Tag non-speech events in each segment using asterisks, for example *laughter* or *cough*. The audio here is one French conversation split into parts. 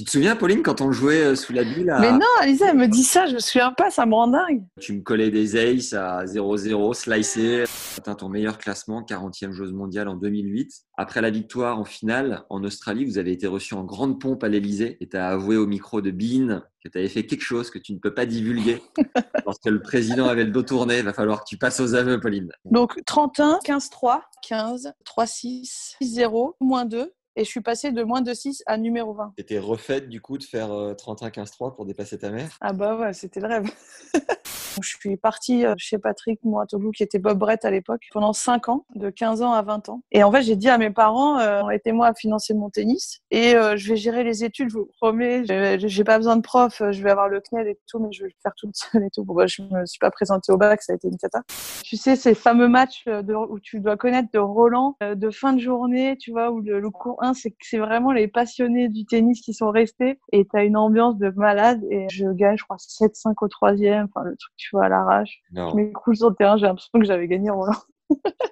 Tu te souviens, Pauline, quand on jouait euh, sous la bulle Mais non, Alisa, elle me dit ça, je me souviens pas, ça me rend dingue. Tu me collais des aces à 0-0, slicé. Atteint ton meilleur classement, 40e joueuse mondiale en 2008. Après la victoire en finale en Australie, vous avez été reçu en grande pompe à l'Elysée et tu as avoué au micro de Bean que tu avais fait quelque chose que tu ne peux pas divulguer. *laughs* Lorsque le président avait le dos tourné, il va falloir que tu passes aux aveux, Pauline. Donc 31, 15-3, 15, 3-6, 6-0, moins 2. Et je suis passée de moins de 6 à numéro 20. Tu étais refaite du coup de faire 31-15-3 pour dépasser ta mère? Ah bah ouais, c'était le rêve. *laughs* je suis partie euh, chez Patrick Mouratoglou, qui était Bob Brett à l'époque, pendant 5 ans, de 15 ans à 20 ans. Et en fait, j'ai dit à mes parents, euh, aidez-moi à financer mon tennis et euh, je vais gérer les études, je vous promets. J'ai pas besoin de prof, je vais avoir le CNED et tout, mais je vais le faire toute seule et tout. Bon, bah, je me suis pas présentée au bac, ça a été une cata. Tu sais, ces fameux matchs de, où tu dois connaître de Roland, euh, de fin de journée, tu vois, où le, le cours 1, c'est c'est vraiment les passionnés du tennis qui sont restés. Et tu as une ambiance de malade. Et je gagne, je crois, 7-5 au troisième, enfin, le truc, tu vois, à l'arrache. Je m'écroule sur le terrain, j'ai l'impression que j'avais gagné Roland.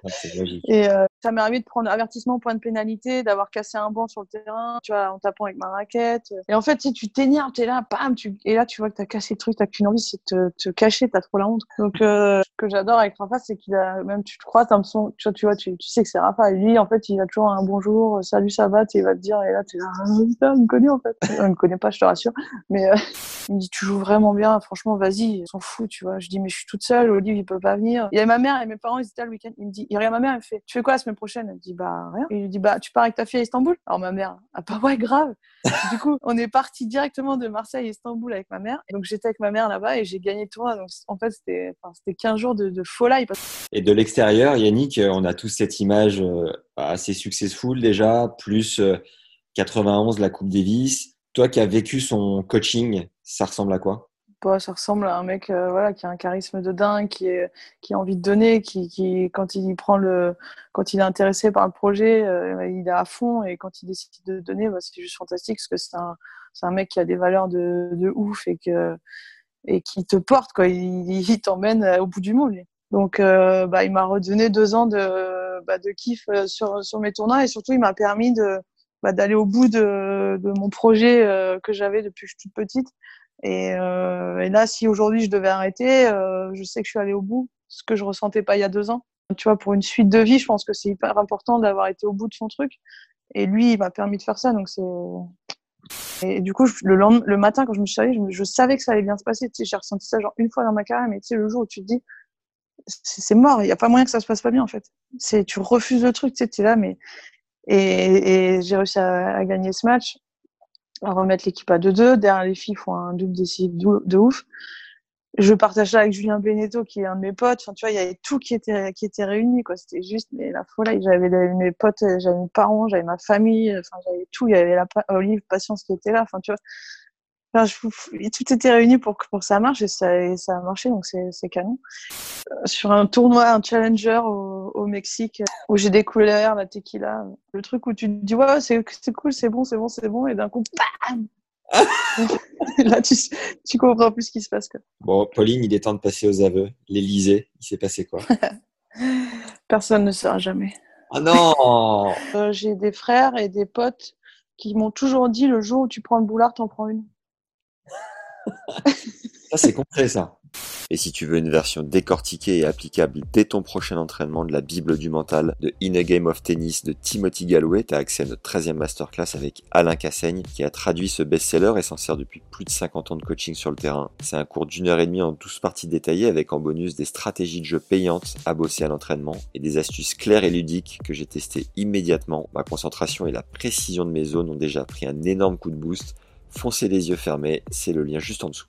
Ah, *laughs* et euh, ça m'est arrivé de prendre avertissement, point de pénalité, d'avoir cassé un banc sur le terrain, tu vois, en tapant avec ma raquette. Et en fait, si tu t'énerves, t'es là, bam, tu... et là, tu vois que t'as cassé le truc, t'as qu'une envie, c'est de te, cacher, t'as trop la honte. Donc, euh, ce que j'adore avec Rafa, c'est qu'il a, même tu te crois, t'as l'impression, tu vois, tu vois, tu, sais que c'est Rafa. Et lui, en fait, il a toujours un bonjour, salut, ça va, il va te dire, et là, t'es là, ah, putain, il me connaît, en fait. Il me connaît pas, je te rassure. Mais, euh, il me dit, tu joues vraiment bien, franchement, vas-y, s'en fout, tu vois. Je dis, mais je suis toute seule, Olive, il peut pas venir. Il y avait ma mère et mes parents, ils étaient là le week-end. Il me dit, il regarde ma mère, me fait, tu fais quoi prochaine? Elle dit, bah, rien. Et il lui dit, bah, tu pars avec ta fille à Istanbul? Alors ma mère, ah bah ouais, grave. du coup, on est parti directement de Marseille à Istanbul avec ma mère. Donc j'étais avec ma mère là-bas et j'ai gagné le. Donc en fait, c'était, enfin, c'était 15 jours de, de folie. Et de l'extérieur, Yannick, on a tous cette image euh, assez successful déjà, plus euh, 91, la Coupe Davis. Toi qui as vécu son coaching, ça ressemble à quoi? Bah, ça ressemble à un mec euh, voilà, qui a un charisme de dingue, qui, est, qui a envie de donner, qui, qui, quand il prend le, quand il est intéressé par le projet, euh, il est à fond et quand il décide de donner, bah, c'est juste fantastique parce que c'est un, un mec qui a des valeurs de, de ouf et que et qui te porte quoi. Il, il t'emmène au bout du monde. Donc euh, bah, il m'a redonné deux ans de, bah, de kiff euh, sur, sur mes tournois et surtout il m'a permis de bah, d'aller au bout de, de mon projet euh, que j'avais depuis que je suis toute petite. Et, euh, et là, si aujourd'hui je devais arrêter, euh, je sais que je suis allée au bout, ce que je ressentais pas il y a deux ans. Tu vois, pour une suite de vie, je pense que c'est hyper important d'avoir été au bout de son truc. Et lui, il m'a permis de faire ça, donc c'est. Et du coup, le, lendemain, le matin, quand je me suis réveillée, je, savais que ça allait bien se passer. Tu sais, j'ai ressenti ça genre une fois dans ma carrière, mais tu sais, le jour où tu te dis, c'est mort, il n'y a pas moyen que ça se passe pas bien en fait. C'est, tu refuses le truc, tu sais, es là, mais. Et, et j'ai réussi à gagner ce match, à remettre l'équipe à 2-2. Derrière, les filles font un double décisif de ouf. Je partage ça avec Julien Beneteau, qui est un de mes potes. Enfin, tu vois, il y avait tout qui était, qui était réuni, quoi. C'était juste, mais la folie. J'avais mes potes, j'avais mes parents, j'avais ma famille, enfin, j'avais tout. Il y avait la Olive Patience qui était là. Enfin, tu vois. Enfin, je- et tout était réuni pour que, pour que ça marche et ça, et ça a marché, donc c'est c'est canon. Euh, Sur un tournoi, un challenger au, au Mexique, où j'ai découvert la tequila, le truc où tu te dis, ouais, c'est c'est cool, c'est bon, c'est bon, c'est bon, et d'un coup, bam! *laughs* Là, tu, tu comprends plus ce qui se passe, quoi. Bon, Pauline, il est temps de passer aux aveux. L'Elysée, il s'est passé quoi? *laughs* Personne ne saura jamais. Ah non Euh, j'ai des frères et des potes qui m'ont toujours dit le jour où tu prends le boulard, t'en prends une. Ça, c'est concret, ça. Et si tu veux une version décortiquée et applicable dès ton prochain entraînement de la Bible du mental de In a Game of Tennis de Timothy Galloway, tu as accès à notre 13e masterclass avec Alain Cassaigne qui a traduit ce best-seller et s'en sert depuis plus de 50 ans de coaching sur le terrain. C'est un cours d'une heure et demie en 12 parties détaillées avec en bonus des stratégies de jeu payantes à bosser à l'entraînement et des astuces claires et ludiques que j'ai testées immédiatement. Ma concentration et la précision de mes zones ont déjà pris un énorme coup de boost. Foncez les yeux fermés, c'est le lien juste en dessous.